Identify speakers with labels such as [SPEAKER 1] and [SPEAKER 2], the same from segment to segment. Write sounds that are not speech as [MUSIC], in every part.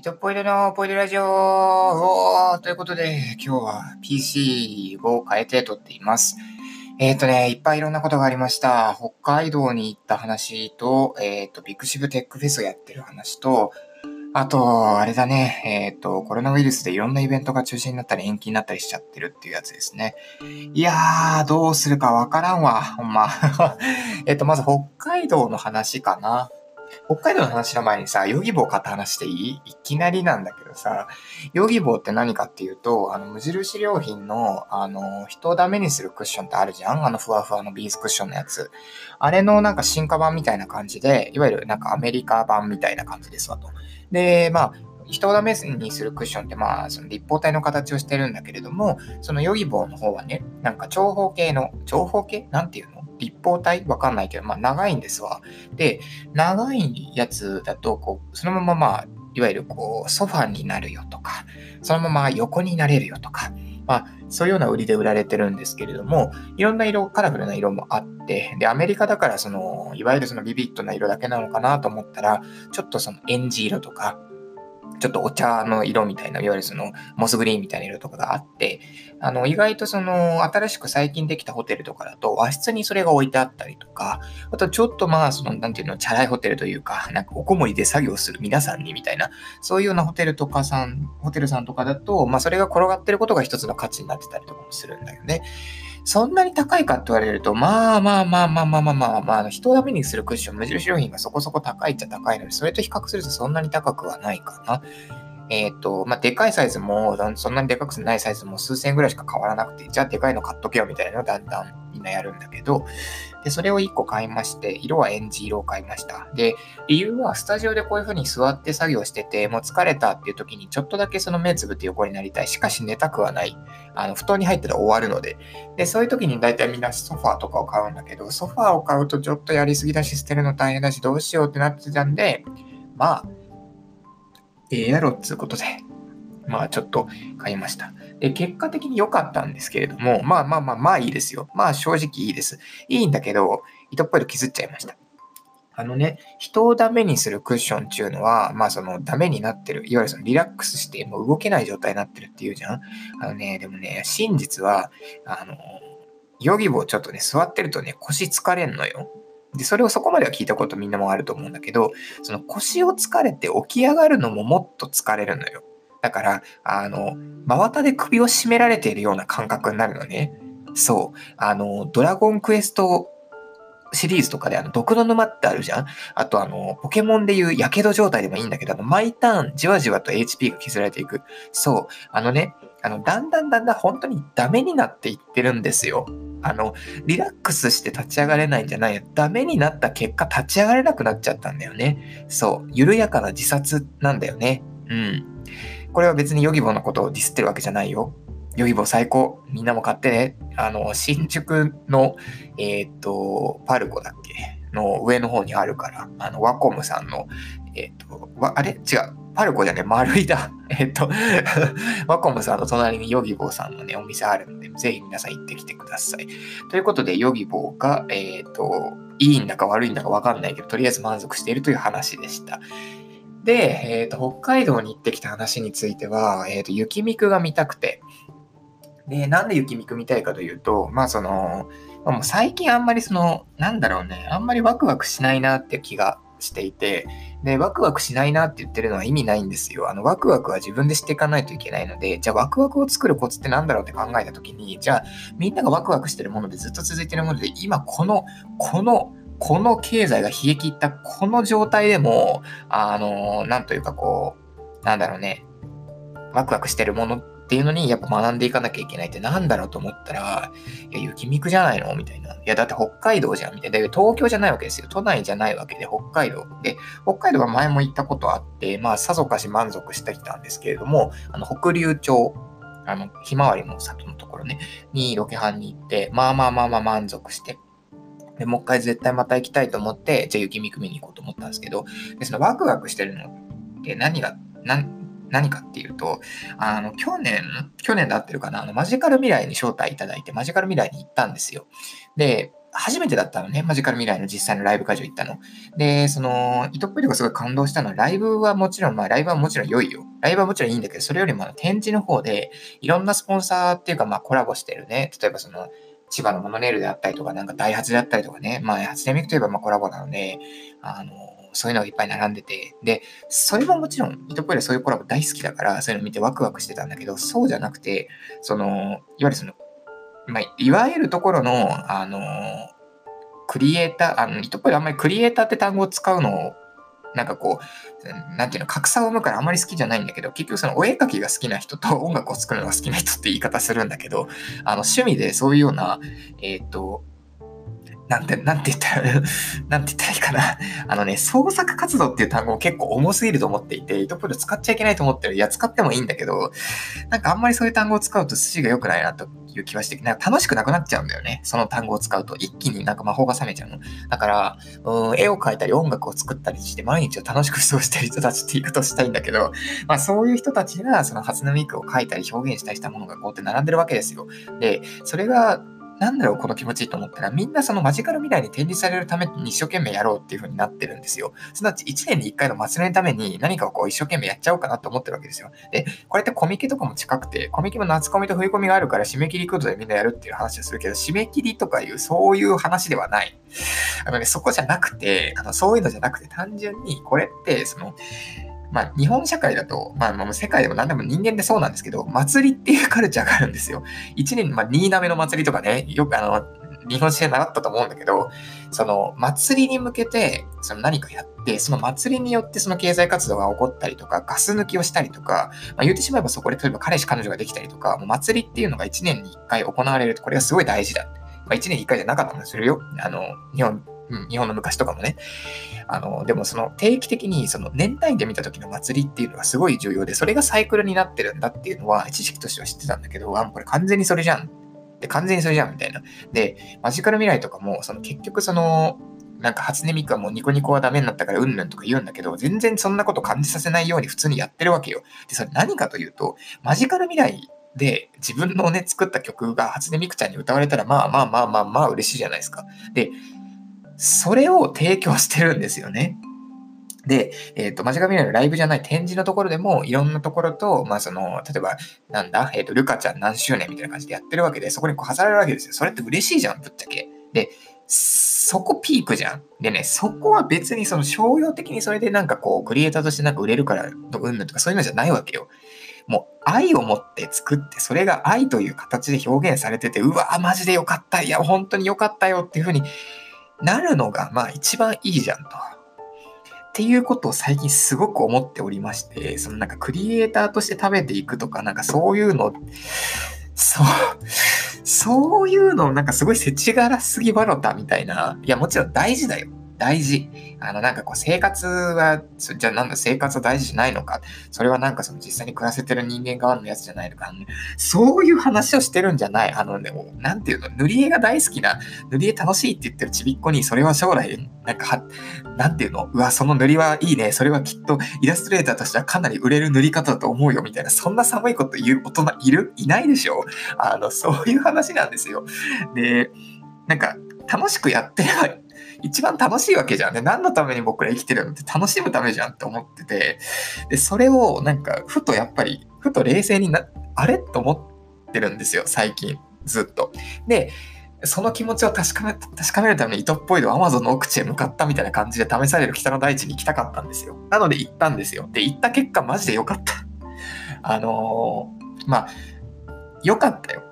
[SPEAKER 1] 糸っぽいでのポイルラジオということで、今日は PC を変えて撮っています。えっ、ー、とね、いっぱいいろんなことがありました。北海道に行った話と、えっ、ー、と、ビッグシブテックフェスをやってる話と、あと、あれだね、えっ、ー、と、コロナウイルスでいろんなイベントが中止になったり延期になったりしちゃってるっていうやつですね。いやー、どうするかわからんわ、ほんま。[LAUGHS] えっと、まず北海道の話かな。北海道の話の前にさ、ヨギボー買った話していい？いきなりなんだけどさ、ヨギボーって何かっていうと、あの、無印良品の、あの、人をダメにするクッションってあるじゃん？あの、ふわふわのビーズクッションのやつ。あれのなんか進化版みたいな感じで、いわゆるなんかアメリカ版みたいな感じですわと。で、まあ、人をダメにするクッションってまあ、その立方体の形をしてるんだけれども、そのヨギボーの方はね、なんか長方形の、長方形？なんていうの？立方体？わかんないけど、まあ長いんですわ。で、長いやつだと、こう、そのまままあ、いわゆるこう、ソファになるよとか、そのまま横になれるよとか、まあ、そういうような売りで売られてるんですけれども、いろんな色、カラフルな色もあって、で、アメリカだから、その、いわゆるそのビビッドな色だけなのかなと思ったら、ちょっとその、エンジ色とか、ちょっとお茶の色みたいな、いわゆるそのモスグリーンみたいな色とかがあって、あの、意外とその、新しく最近できたホテルとかだと和室にそれが置いてあったりとか、あとちょっとまあ、その、なんていうの、チャラいホテルというか、なんかおこもりで作業する皆さんにみたいな、そういうようなホテルとかさん、ホテルさんとかだと、まあ、それが転がってることが一つの価値になってたりとかもするんだよね。そんなに高いかって言われると、まあまあまあまあまあまあまあ、まあ、人をダメにするクッション、無印良品がそこそこ高いっちゃ高いので、それと比較するとそんなに高くはないかな。えっ、ー、と、まあ、でかいサイズも、そんなにでかくないサイズも数千円ぐらいしか変わらなくて、じゃあでかいの買っとけよみたいなのをだんだんみんなやるんだけど、で、それを1個買いまして、色はエンジ色を買いました。で、理由はスタジオでこういう風に座って作業してて、もう疲れたっていう時にちょっとだけその目つぶって横になりたい。しかし寝たくはない。あの、布団に入ったら終わるので。で、そういう時に大体みんなソファーとかを買うんだけど、ソファーを買うとちょっとやりすぎだし、捨てるの大変だし、どうしようってなってたんで、まあ、ええやろっつうことで、まあちょっと買いました。で、結果的に良かったんですけれども、まあまあまあまあいいですよ。まあ正直いいです。いいんだけど、糸っぽいと削っちゃいました。あのね、人をダメにするクッションっていうのは、まあそのダメになってる、いわゆるそのリラックスしてもう動けない状態になってるっていうじゃん。あのね、でもね、真実は、あの、ヨギボちょっとね、座ってるとね、腰疲れんのよ。で、それをそこまでは聞いたことみんなもあると思うんだけど、その腰を疲れて起き上がるのももっと疲れるのよ。だから、あの、真綿で首を絞められているような感覚になるのね。そう。あの、ドラゴンクエストシリーズとかであの、毒の沼ってあるじゃん？あとあの、ポケモンでいう火傷状態でもいいんだけど、あの、毎ターンじわじわと HP が削られていく。そう。あのね、あの、だんだんだんだん本当にダメになっていってるんですよ。あの、リラックスして立ち上がれないんじゃないよ。ダメになった結果立ち上がれなくなっちゃったんだよね。そう。緩やかな自殺なんだよね。うん。これは別にヨギボーのことをディスってるわけじゃないよ。ヨギボー最高。みんなも買ってね。あの、新宿の、えっ、と、パルコだっけ？の上の方にあるから、あの、ワコムさんの、えっ、ー、と、あれ？違う。パルコじゃね、丸いだ。[LAUGHS] えっと、[LAUGHS] ワコムさんの隣にヨギボーさんのね、お店あるので、ぜひ皆さん行ってきてください。ということで、ヨギボーが、えっ、ー、と、いいんだか悪いんだかわかんないけど、とりあえず満足しているという話でした。で、えっ、ー、と、北海道に行ってきた話については、えっ、ー、と、雪見くが見たくて。で、なんで雪見く見たいかというと、まあその、まあ、もう最近あんまりその、なんだろうね、あんまりワクワクしないなって気がしていて、で、ワクワクしないなって言ってるのは意味ないんですよ。あの、ワクワクは自分でしていかないといけないので、じゃあワクワクを作るコツって何だろうって考えたときに、じゃあみんながワクワクしてるものでずっと続いてるもので、今この、この、この経済が冷え切ったこの状態でも、あの、なんというかこう、なんだろうね、ワクワクしてるものっていうのにやっぱ学んでいかなきゃいけないってなんだろうと思ったら、いや、雪見くじゃないの？みたいな。いや、だって北海道じゃんみたいな。東京じゃないわけですよ。都内じゃないわけで、北海道。で、北海道は前も行ったことあって、まあ、さぞかし満足してきたんですけれども、あの、北竜町、あの、ひまわりの里のところね、にロケハンに行って、まあまあまあまあ満足して、で、もう一回絶対また行きたいと思って、じゃあ雪見く見に行こうと思ったんですけど、でそのワクワクしてるのって何が、何、かっていうと、あの、去年、去年で合ってるかな、あの、マジカル未来に招待いただいて、マジカル未来に行ったんですよ。で、初めてだったのね、マジカル未来の実際のライブ会場行ったの。で、その、糸っぽいとこすごい感動したのは、ライブはもちろん、まあ、ライブはもちろん良いよ。ライブはもちろんいいんだけど、それよりも展示の方で、いろんなスポンサーっていうか、まあ、コラボしてるね。例えばその、千葉のモノレールであったりとか、なんかダイハツであったりとかね。まあ、初音ミクといえばまあコラボなので、あの、そういうのがいっぱい並んでて、で、それももちろん、イトポイでそういうコラボ大好きだから、そういうの見てワクワクしてたんだけど、そうじゃなくて、その、いわゆるその、まあ、いわゆるところの、あの、クリエイター、あの、イトポイであんまりクリエイターって単語を使うのを、なんかこう、なんていうの、格差を生むからあまり好きじゃないんだけど、結局そのお絵描きが好きな人と [LAUGHS] 音楽を作るのが好きな人って言い方するんだけど、あの、趣味でそういうような、えっ、ー、と、なんて、なんて言ったら、[LAUGHS] なんて言ったらいいかな。あのね、創作活動っていう単語も結構重すぎると思っていて、イトプル使っちゃいけないと思ってる。いや、使ってもいいんだけど、なんかあんまりそういう単語を使うと筋が良くないなという気はして、なんか楽しくなくなっちゃうんだよね。その単語を使うと一気になんか魔法が覚めちゃうの。だから、うん、絵を描いたり音楽を作ったりして毎日を楽しく過ごしてる人たちって言い方をしたいんだけど、まあそういう人たちがその初音ミクを描いたり表現したりしたものがこうやって並んでるわけですよ。で、それがなんだろう、この気持ちいいと思ったら、みんなそのマジカル未来に展示されるために一生懸命やろうっていう風になってるんですよ。すなわち1年に1回の祭りのために何かをこう一生懸命やっちゃおうかなと思ってるわけですよ。で、これってコミケとかも近くて、コミケも夏コミと冬コミがあるから締め切りことでみんなやるっていう話をするけど、締め切りとかいうそういう話ではない。あのね、そこじゃなくて、あのそういうのじゃなくて単純にこれってその、まあ、日本社会だと、まあ、まあ、世界でも何でも人間でそうなんですけど、祭りっていうカルチャーがあるんですよ。一年、まあ、新滑の祭りとかね、よくあの、日本史で習ったと思うんだけど、その祭りに向けてその何かやって、その祭りによってその経済活動が起こったりとか、ガス抜きをしたりとか、まあ、言ってしまえばそこで例えば彼氏彼女ができたりとか、もう祭りっていうのが1年に1回行われると、これがすごい大事だ。まあ、1年に1回じゃなかったんですよ。あの、日本、うん日本の昔とかもね。あの、でもその定期的にその年単位で見た時の祭りっていうのがすごい重要で、それがサイクルになってるんだっていうのは知識としては知ってたんだけど、あ、これ完全にそれじゃんで、完全にそれじゃんみたいな。で、マジカル未来とかも、その結局その、なんか初音ミクはもうニコニコはダメになったからうんぬんとか言うんだけど、全然そんなこと感じさせないように普通にやってるわけよ。で、それ何かというと、マジカル未来で自分のね、作った曲が初音ミクちゃんに歌われたら、まあまあまあまあまあ嬉しいじゃないですか。で、それを提供してるんですよね。で、えっ、ー、と、マジカル未来のライブじゃない展示のところでも、いろんなところと、まあ、その、例えば、なんだ、えっ、ー、と、ルカちゃん何周年みたいな感じでやってるわけで、そこにこう飾られるわけですよ。それって嬉しいじゃん、ぶっちゃけ。で、そこピークじゃん。でね、そこは別にその商用的にそれでなんかこう、クリエイターとしてなんか売れるから、うんぬとかそういうのじゃないわけよ。もう愛を持って作って、それが愛という形で表現されてて、うわ、マジでよかった。いや、本当によかったよっていう風になるのが、まあ一番いいじゃんと。っていうことを最近すごく思っておりまして、そのなんかクリエイターとして食べていくとか、なんかそういうの、そう、そういうのなんかすごい世知辛すぎバロタみたいな。いや、もちろん大事だよ。大事。あの、なんかこう、生活は、じゃあなんだ、生活は大事じゃないのか。それはなんかその実際に暮らせてる人間側のやつじゃないのか。そういう話をしてるんじゃない。あのね、なんていうの、塗り絵が大好きな、塗り絵楽しいって言ってるちびっこに、それは将来、なんかは、なんていうの、うわ、その塗りはいいね。それはきっとイラストレーターとしてはかなり売れる塗り方だと思うよ、みたいな。そんな寒いこと言う大人いる？いないでしょ？あの、そういう話なんですよ。で、なんか、楽しくやってれば一番楽しいわけじゃんね。何のために僕ら生きてるのって楽しむためじゃんって思ってて、で、それをなんか、ふとやっぱり、ふと冷静にな、あれ？と思ってるんですよ、最近。ずっと。で、その気持ちを確かめ、確かめるために糸っぽいの Amazon の奥地へ向かったみたいな感じで試される北の大地に行きたかったんですよ。なので行ったんですよ。で、行った結果マジで良かった。[LAUGHS] あのー、まあ、良かったよ。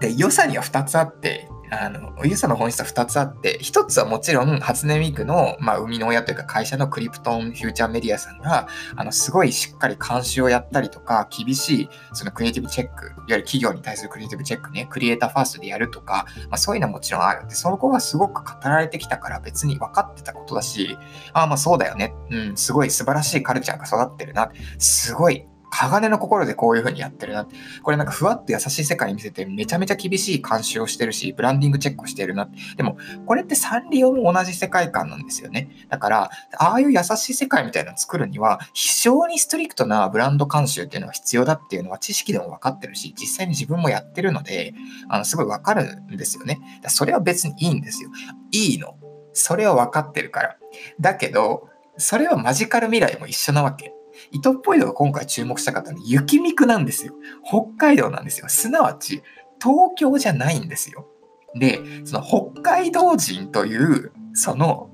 [SPEAKER 1] で、良さには2つあって、あの、ユーザーの本質は2つあって、1つはもちろん、初音ミクの、まあ、生みの親というか会社のクリプトンフューチャーメディアさんが、あの、すごいしっかり監視をやったりとか、厳しい、そのクリエイティブチェック、いわゆる企業に対するクリエイティブチェックね、クリエイターファーストでやるとか、まあ、そういうのはもちろんある。で、そこがすごく語られてきたから別に分かってたことだし、ああ、まあそうだよね。うん、すごい素晴らしいカルチャーが育ってるな。すごい鋼の心でこういう風にやってるな。これなんかふわっと優しい世界見せてめちゃめちゃ厳しい監修をしてるし、ブランディングチェックをしてるな。でも、これってサンリオも同じ世界観なんですよね。だから、ああいう優しい世界みたいなのを作るには、非常にストリクトなブランド監修っていうのが必要だっていうのは知識でも分かってるし、実際に自分もやってるので、あの、すごい分かるんですよね。それは別にいいんですよ。いいの。それは分かってるから。だけど、それはマジカル未来も一緒なわけ。糸っぽいのが今回注目したかったのは雪見くなんですよ。北海道なんですよ。すなわち、東京じゃないんですよ。で、その北海道人という、その、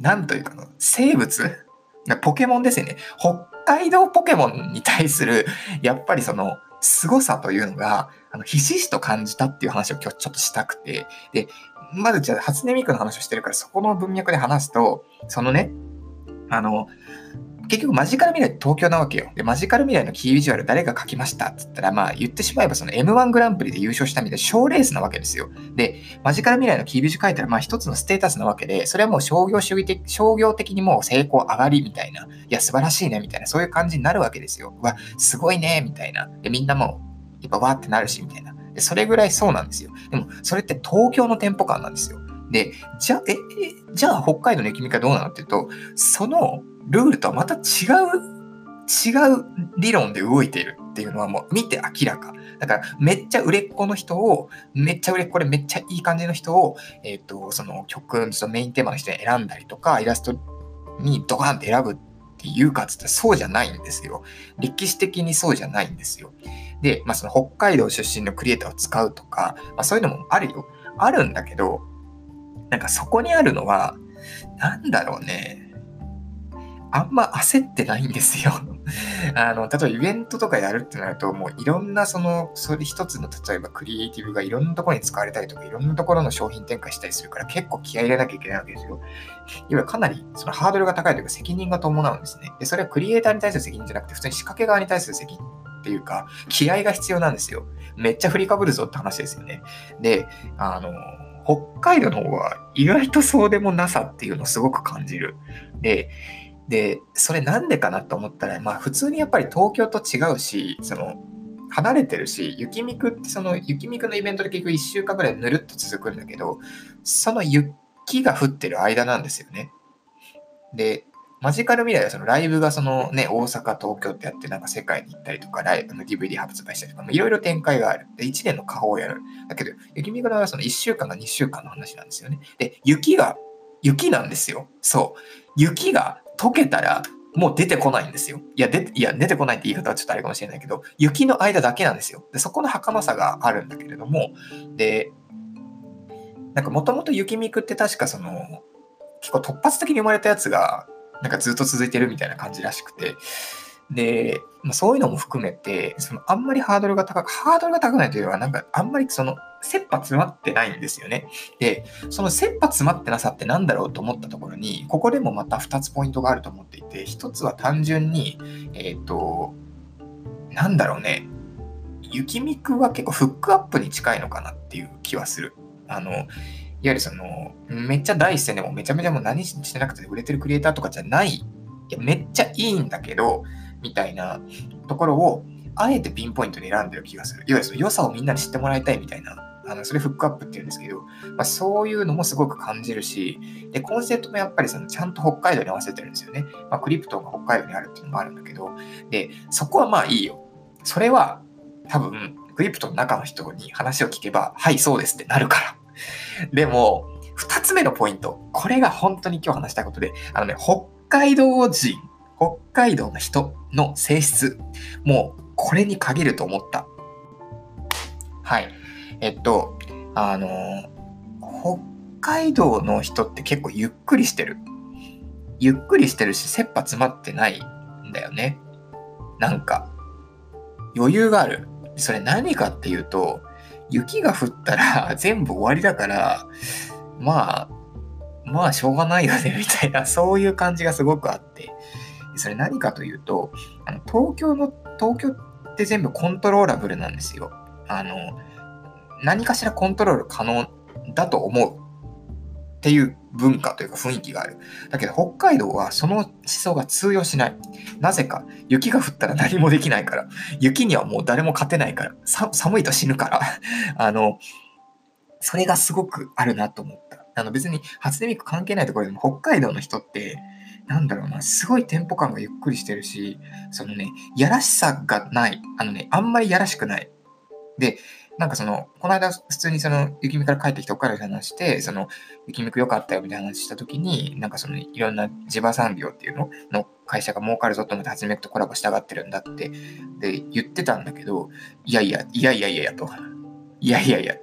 [SPEAKER 1] なんというかの、生物？ポケモンですよね。北海道ポケモンに対する、やっぱりその、凄さというのが、あの、ひしひしと感じたっていう話を今日ちょっとしたくて、で、まずじゃあ、初音ミクの話をしてるから、そこの文脈で話すと、そのね、あの、結局マジカル未来って東京なわけよ。で、マジカル未来のキービジュアル誰が書きましたって言ったら、まあ言ってしまえばその M1 グランプリで優勝したみたいな賞レースなわけですよ。で、マジカル未来のキービジュ書いたらまあ一つのステータスなわけで、それはもう商業主義的、商業的にもう成功上がりみたいな、いや素晴らしいねみたいな、そういう感じになるわけですよ。わ、すごいねみたいな。で、みんなもうやっぱわーってなるしみたいな。で、それぐらいそうなんですよ。でも、それって東京の店舗感なんですよ。で、じゃあ、え、じゃあ北海道の駅見かどうなのっていうと、そのルールとはまた違う違う理論で動いているっていうのはもう見て明らか。だからめっちゃ売れっ子の人を、めっちゃ売れっ子でめっちゃいい感じの人を、えっ、ー、と、その曲、そのメインテーマの人に選んだりとか、イラストにドカンって選ぶっていうかつってそうじゃないんですよ。歴史的にそうじゃないんですよ。で、まあその北海道出身のクリエイターを使うとか、まあそういうのもあるよ。あるんだけど、なんかそこにあるのは、なんだろうね。あんま焦ってないんですよ。[LAUGHS] あの、例えばイベントとかやるってなると、もういろんなその、それ一つの例えばクリエイティブがいろんなところに使われたりとか、いろんなところの商品展開したりするから結構気合い入れなきゃいけないわけですよ。いわゆるかなりそのハードルが高いというか責任が伴うんですね。で、それはクリエイターに対する責任じゃなくて、普通に仕掛け側に対する責任っていうか、気合が必要なんですよ。めっちゃ振りかぶるぞって話ですよね。で、あの、北海道の方は意外とそうでもなさっていうのをすごく感じる。で、で、それなんでかなと思ったら、まあ普通にやっぱり東京と違うし、その、離れてるし、雪見くってその雪見くのイベントで結局1週間ぐらいぬるっと続くんだけど、その雪が降ってる間なんですよね。で、マジカル未来はそのライブがそのね、大阪、東京ってやってなんか世界に行ったりとか、ライブの DVD 発売したりとか、いろいろ展開がある。で、1年の下方をやる。だけど、雪見くのはその1週間か2週間の話なんですよね。で、雪が、雪なんですよ。そう。雪が溶けたらもう出てこないんですよ。いや、でいや出てこないって言い方はちょっとあれかもしれないけど、雪の間だけなんですよ。で、そこの儚さがあるんだけれども、で、なんかもともと雪ミクって確かその、結構突発的に生まれたやつが、なんかずっと続いてるみたいな感じらしくて、で、まあ、そういうのも含めて、そのあんまりハードルが高く、ハードルが高くないというのは、なんかあんまりその、切羽詰まってないんですよね。で、その切羽詰まってなさってなんだろうと思ったところに、ここでもまた2つポイントがあると思っていて、1つは単純に、えっ、ー、と、なんだろうね、雪ミクは結構フックアップに近いのかなっていう気はする。あの、いわゆるその、めっちゃ第一線でもめちゃめちゃもう何してなくて売れてるクリエイターとかじゃない、いや、めっちゃいいんだけど、みたいなところを、あえてピンポイントで選んでる気がする。いわゆるその良さをみんなに知ってもらいたいみたいな。あのそれフックアップって言うんですけど、まあ、そういうのもすごく感じるし、で、コンセプトもやっぱりそのちゃんと北海道に合わせてるんですよね。まあ、クリプトが北海道にあるっていうのもあるんだけど、で、そこはまあいいよ。それは多分、クリプトの中の人に話を聞けば、はい、そうですってなるから。でも、二つ目のポイント。これが本当に今日話したいことで、あのね、北海道人北海道の人の性質、もうこれに限ると思った。はい。えっと、あの、北海道の人って結構ゆっくりしてる。ゆっくりしてるし、切羽詰まってないんだよね。なんか、余裕がある。それ何かっていうと、雪が降ったら [LAUGHS] 全部終わりだから、まあ、まあしょうがないよね、みたいな、そういう感じがすごくあって。それ何かというと、あの東京の、東京って全部コントローラブルなんですよ。あの、何かしらコントロール可能だと思うっていう文化というか雰囲気がある。だけど北海道はその思想が通用しない。なぜか、雪が降ったら何もできないから。雪にはもう誰も勝てないから。寒いと死ぬから。[LAUGHS] あの、それがすごくあるなと思った。あの別に初音ミク関係ないところでも北海道の人って、なんだろうな、すごいテンポ感がゆっくりしてるし、そのね、やらしさがない。あのね、あんまりやらしくない。で、なんかその、この間普通にその、雪見から帰ってきたおから話して、その、雪見く良かったよみたいな話したときに、なんかその、いろんな地場産業っていうのの会社が儲かるぞと思って初めくとコラボしたがってるんだって、で、言ってたんだけど、いやいや、いやいやいやいやと。いやいやいや、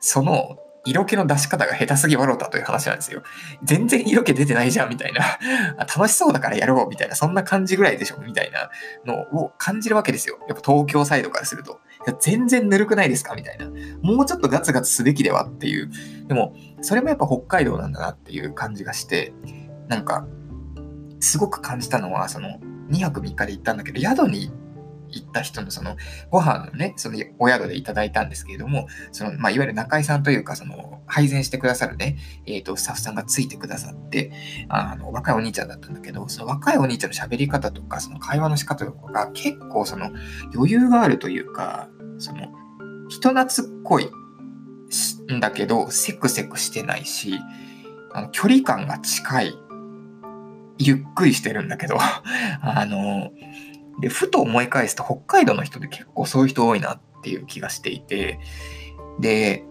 [SPEAKER 1] その、色気の出し方が下手すぎ笑ったという話なんですよ。全然色気出てないじゃん、みたいな。楽しそうだからやろう、みたいな。そんな感じぐらいでしょ、みたいなのを感じるわけですよ。やっぱ東京サイドからすると。全然ぬるくないですか？みたいな。もうちょっとガツガツすべきではっていう。でも、それもやっぱ北海道なんだなっていう感じがして、なんか、すごく感じたのは、その、2泊3日で行ったんだけど、宿に行った人のそのご飯のね、そのお宿でいただいたんですけれども、その、まあ、いわゆる中井さんというか、その、配膳してくださるね、えっ、ー、と、スタッフさんがついてくださって、あの、若いお兄ちゃんだったんだけど、その若いお兄ちゃんの喋り方とか、その会話の仕方とかが結構その余裕があるというか、その、人懐っこいんだけど、セクセクしてないし、あの距離感が近い。ゆっくりしてるんだけど、[LAUGHS] あの、で、ふと思い返すと北海道の人で結構そういう人多いなっていう気がしていて、で、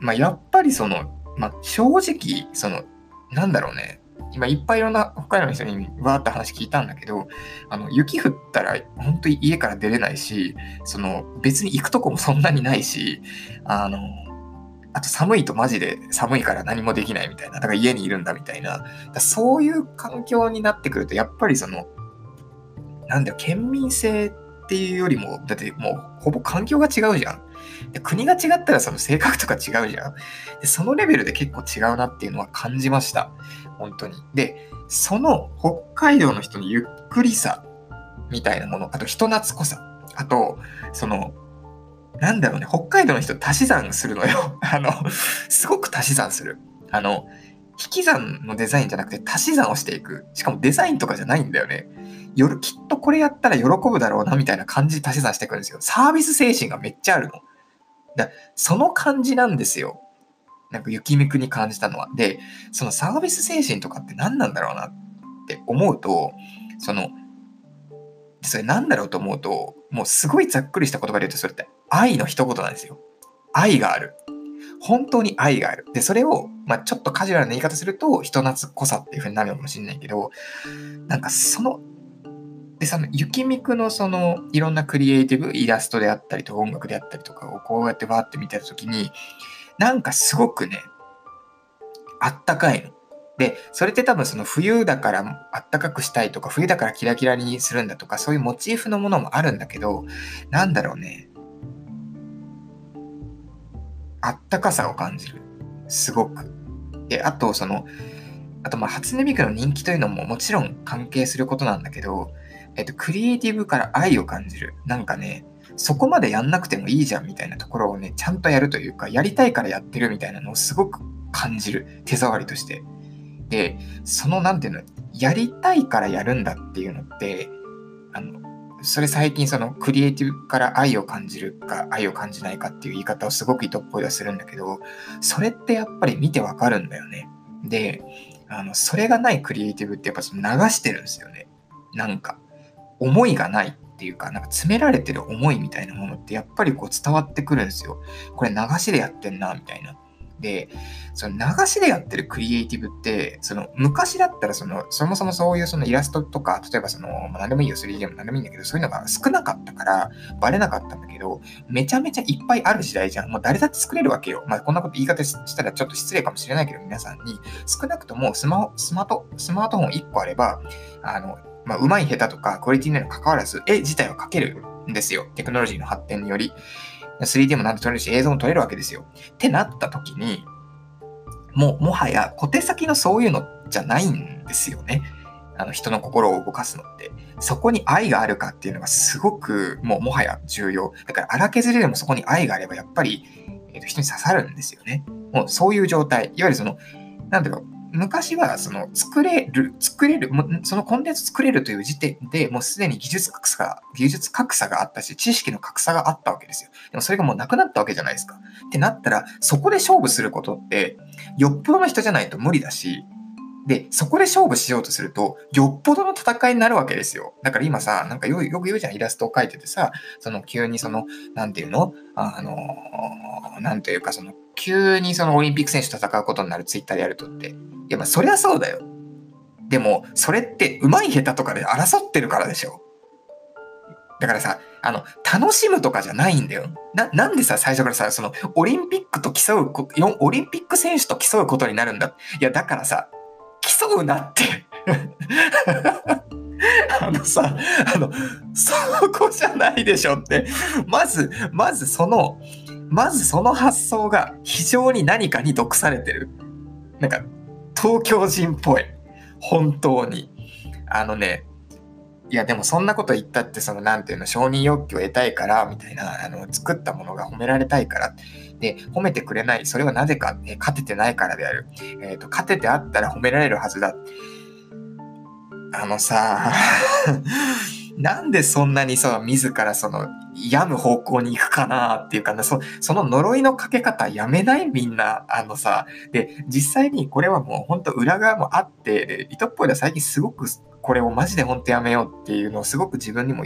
[SPEAKER 1] まあ、やっぱりその、まあ、正直、その、なんだろうね、今いっぱいいろんな北海道の人にわーって話聞いたんだけど、あの、雪降ったら本当に家から出れないし、その、別に行くとこもそんなにないし、あの、あと寒いとマジで寒いから何もできないみたいな。だから家にいるんだみたいな。そういう環境になってくると、やっぱりその、なんだよ、県民性っていうよりも、だってもうほぼ環境が違うじゃん。国が違ったらその性格とか違うじゃんで。そのレベルで結構違うなっていうのは感じました。本当に。で、その北海道の人のゆっくりさみたいなもの、あと人懐っこさ、あと、その、なんだろうね、北海道の人足し算するのよ。[LAUGHS] あの、すごく足し算する。あの、引き算のデザインじゃなくて足し算をしていく。しかもデザインとかじゃないんだよね。よきっとこれやったら喜ぶだろうなみたいな感じで足し算していくんですよ。サービス精神がめっちゃあるの。だその感じなんですよ。なんか雪みくに感じたのは。で、そのサービス精神とかって何なんだろうなって思うと、その、それ何だろうと思うと、もうすごいざっくりした言葉で言うと、それって愛の一言なんですよ。愛がある。本当に愛がある。で、それを、まあ、ちょっとカジュアルな言い方すると、人懐っこさっていう風になるのかもしれないけど、なんかそので、その、雪みくのその、いろんなクリエイティブ、イラストであったりとか、音楽であったりとかをこうやってバーって見てたときに、なんかすごくね、あったかいの。で、それって多分その冬だからあったかくしたいとか、冬だからキラキラにするんだとか、そういうモチーフのものもあるんだけど、なんだろうね。あったかさを感じる。すごく。で、あとその、あとまあ初音ミクの人気というのももちろん関係することなんだけど、えっと、クリエイティブから愛を感じる。なんかね、そこまでやんなくてもいいじゃんみたいなところをね、ちゃんとやるというか、やりたいからやってるみたいなのをすごく感じる。手触りとして。で、その、なんていうの、やりたいからやるんだっていうのって、あの、それ最近そのクリエイティブから愛を感じるか愛を感じないかっていう言い方をすごく糸っぽいはするんだけど、それってやっぱり見てわかるんだよね。で、あの、それがないクリエイティブってやっぱその流してるんですよね。なんか。思いがないっていうか、なんか詰められてる思いみたいなものってやっぱりこう伝わってくるんですよ。これ流しでやってんな、みたいな。で、その流しでやってるクリエイティブって、その昔だったらその、そもそもそういうそのイラストとか、例えばその、まあ、何でもいいよ、3D でも何でもいいんだけど、そういうのが少なかったから、バレなかったんだけど、めちゃめちゃいっぱいある時代じゃん。もう誰だって作れるわけよ。まあ、こんなこと言い方したらちょっと失礼かもしれないけど、皆さんに、少なくともスマホ、スマート、スマートフォン1個あれば、あの、まあ、うまい下手とかクオリティに関わらず、絵自体は描けるんですよ。テクノロジーの発展により。3D もなんと撮れるし、映像も撮れるわけですよ。ってなった時に、もう、もはや小手先のそういうのじゃないんですよね。あの、人の心を動かすのって。そこに愛があるかっていうのがすごく、もう、もはや重要。だから、荒削りでもそこに愛があれば、やっぱり、えー、と人に刺さるんですよね。もう、そういう状態。いわゆるその、なんだろうか、昔はその作れる、作れる、そのコンテンツ作れるという時点でもうすでに技術格差が、技術格差があったし、知識の格差があったわけですよ。でもそれがもうなくなったわけじゃないですか。ってなったら、そこで勝負することって、よっぽどの人じゃないと無理だし、で、そこで勝負しようとすると、よっぽどの戦いになるわけですよ。だから今さ、なんかよく言うじゃん、イラストを描いててさ、その急にその、なんていうの？あの、なんていうかその、急にそのオリンピック選手と戦うことになるツイッターでやるとって。いや、まあそりゃそうだよ。でも、それって上手い下手とかで争ってるからでしょ。だからさ、あの、楽しむとかじゃないんだよ。な、なんでさ、最初からさ、その、オリンピックと競う、オリンピック選手と競うことになるんだ。いや、だからさ、競うなって [LAUGHS] あのさ、あの、そこじゃないでしょって。まず、まずその、まずその発想が非常に何かに毒されてる。なんか、東京人っぽい。本当に。あのね、いやでもそんなこと言ったってそのなんていうの承認欲求を得たいからみたいなあの作ったものが褒められたいからで褒めてくれないそれはなぜか、え勝ててないからである、えーと、勝ててあったら褒められるはずだ。あのさ [LAUGHS] なんでそんなにさ自らその病む方向に行くかなっていうかなそその呪いのかけ方やめない？みんなあのさ。で実際にこれはもう本当裏側もあってで糸っぽいのは最近すごくこれをマジで本当やめようっていうのをすごく自分にも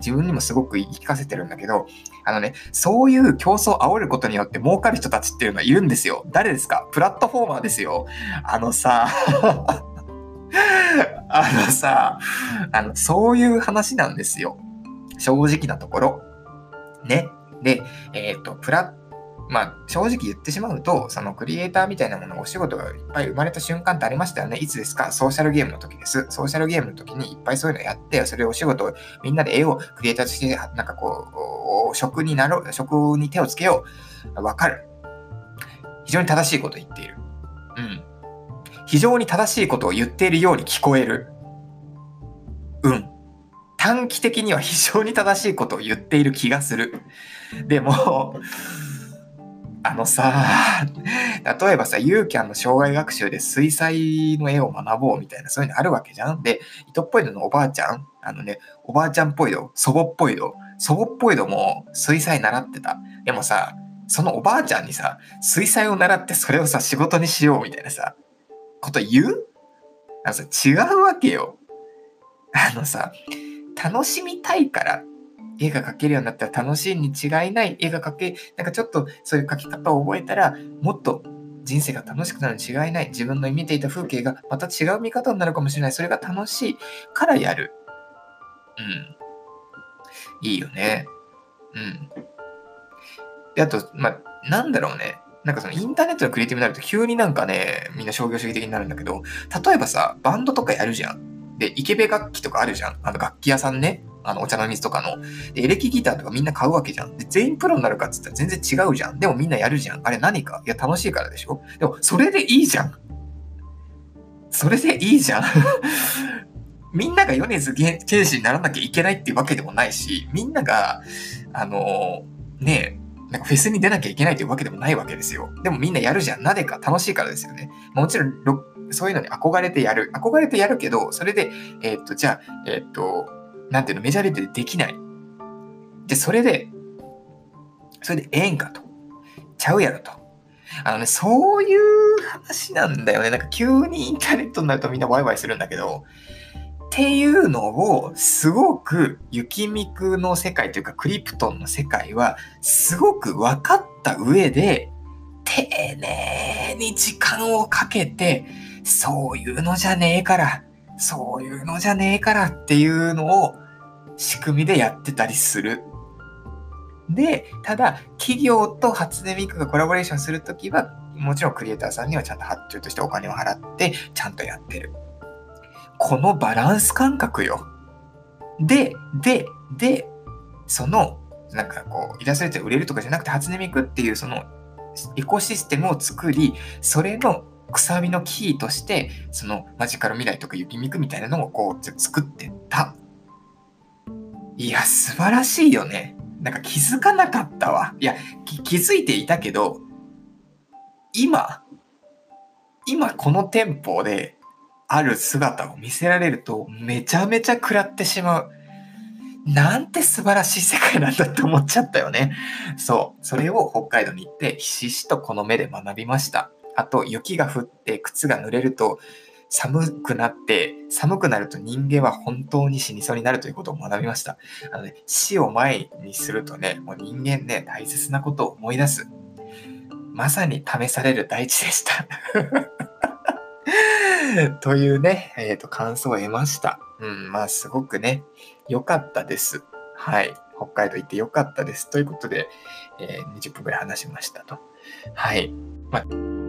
[SPEAKER 1] 自分にもすごく言い聞かせてるんだけど、あのね、そういう競争を煽ることによって儲かる人たちっていうのはいるんですよ。誰ですか？プラットフォーマーですよ。あのさ、[LAUGHS] あのさ、あの、そういう話なんですよ。正直なところ。ね？で、えっ、ー、と、プラッまあ、正直言ってしまうと、そのクリエイターみたいなもの、お仕事がいっぱい生まれた瞬間ってありましたよね。いつですか？ソーシャルゲームの時です。ソーシャルゲームの時にいっぱいそういうのやって、それをお仕事、みんなで絵をクリエイターとして、なんかこう、職になろう、職に手をつけよう。わかる。非常に正しいことを言っている。うん。非常に正しいことを言っているように聞こえる。うん。短期的には非常に正しいことを言っている気がする。でも、あのさ、例えばさ、ユーキャンの障害学習で水彩の絵を学ぼうみたいな、そういうのあるわけじゃん。で、糸っぽいののおばあちゃん、あのね、おばあちゃんっぽいの、祖母っぽいの、祖母っぽいのも水彩習ってた。でもさ、そのおばあちゃんにさ、水彩を習ってそれをさ、仕事にしようみたいなさ、こと言う？あのさ、違うわけよ。あのさ、楽しみたいから絵が描けるようになったら楽しいに違いない絵が描け、なんかちょっとそういう描き方を覚えたら、もっと人生が楽しくなるに違いない。自分の見ていた風景がまた違う見方になるかもしれない。それが楽しいからやる。うん。いいよね。うん。で、あと、まあ、なんだろうね。なんかそのインターネットのクリエイティブになると急になんかね、みんな商業主義的になるんだけど、例えばさ、バンドとかやるじゃん。で、イケベ楽器とかあるじゃん。あの楽器屋さんね。あの、お茶の水とかの。で、エレキギターとかみんな買うわけじゃん。で、全員プロになるかっつったら全然違うじゃん。でもみんなやるじゃん。あれ何か？いや、楽しいからでしょでも、それでいいじゃん。それでいいじゃん。[LAUGHS] みんなが米津玄師にならなきゃいけないっていうわけでもないし、みんなが、あのー、ねえ、なんかフェスに出なきゃいけないというわけでもないわけですよ。でもみんなやるじゃん。なぜか楽しいからですよね。もちろん、そういうのに憧れてやる。憧れてやるけど、それで、えー、っと、じゃあ、えー、っと、なんていうの、メジャーリーグでできない。で、それで、それでええんかと。ちゃうやろと。あのね、そういう話なんだよね。なんか急にインターネットになるとみんなワイワイするんだけど、っていうのを、すごく、雪ミクの世界というか、クリプトンの世界は、すごく分かった上で、丁寧に時間をかけて、そういうのじゃねえから、そういうのじゃねえからっていうのを仕組みでやってたりする。で、ただ、企業と初音ミクがコラボレーションするときは、もちろんクリエイターさんにはちゃんと発注としてお金を払って、ちゃんとやってる。このバランス感覚よ。で、で、で、その、なんかこう、イラストレーター売れるとかじゃなくて、初音ミクっていうそのエコシステムを作り、それのくさびのキーとして、そのマジカル未来とか雪ミクみたいなのをこう作ってた。いや、素晴らしいよね。なんか気づかなかったわ。いや、気づいていたけど、今、今この店舗である姿を見せられるとめちゃめちゃ食らってしまう。なんて素晴らしい世界なんだって思っちゃったよね。そう。それを北海道に行ってひしひしとこの目で学びました。あと、雪が降って靴が濡れると寒くなって、寒くなると人間は本当に死にそうになるということを学びました。あのね、死を前にするとね、もう人間ね、大切なことを思い出す。まさに試される大地でした。[LAUGHS] というね、えっ、ー、と、感想を得ました。うん、まあ、すごくね、良かったです。はい。北海道行って良かったです。ということで、えー、20分くらい話しましたと。はい。まあ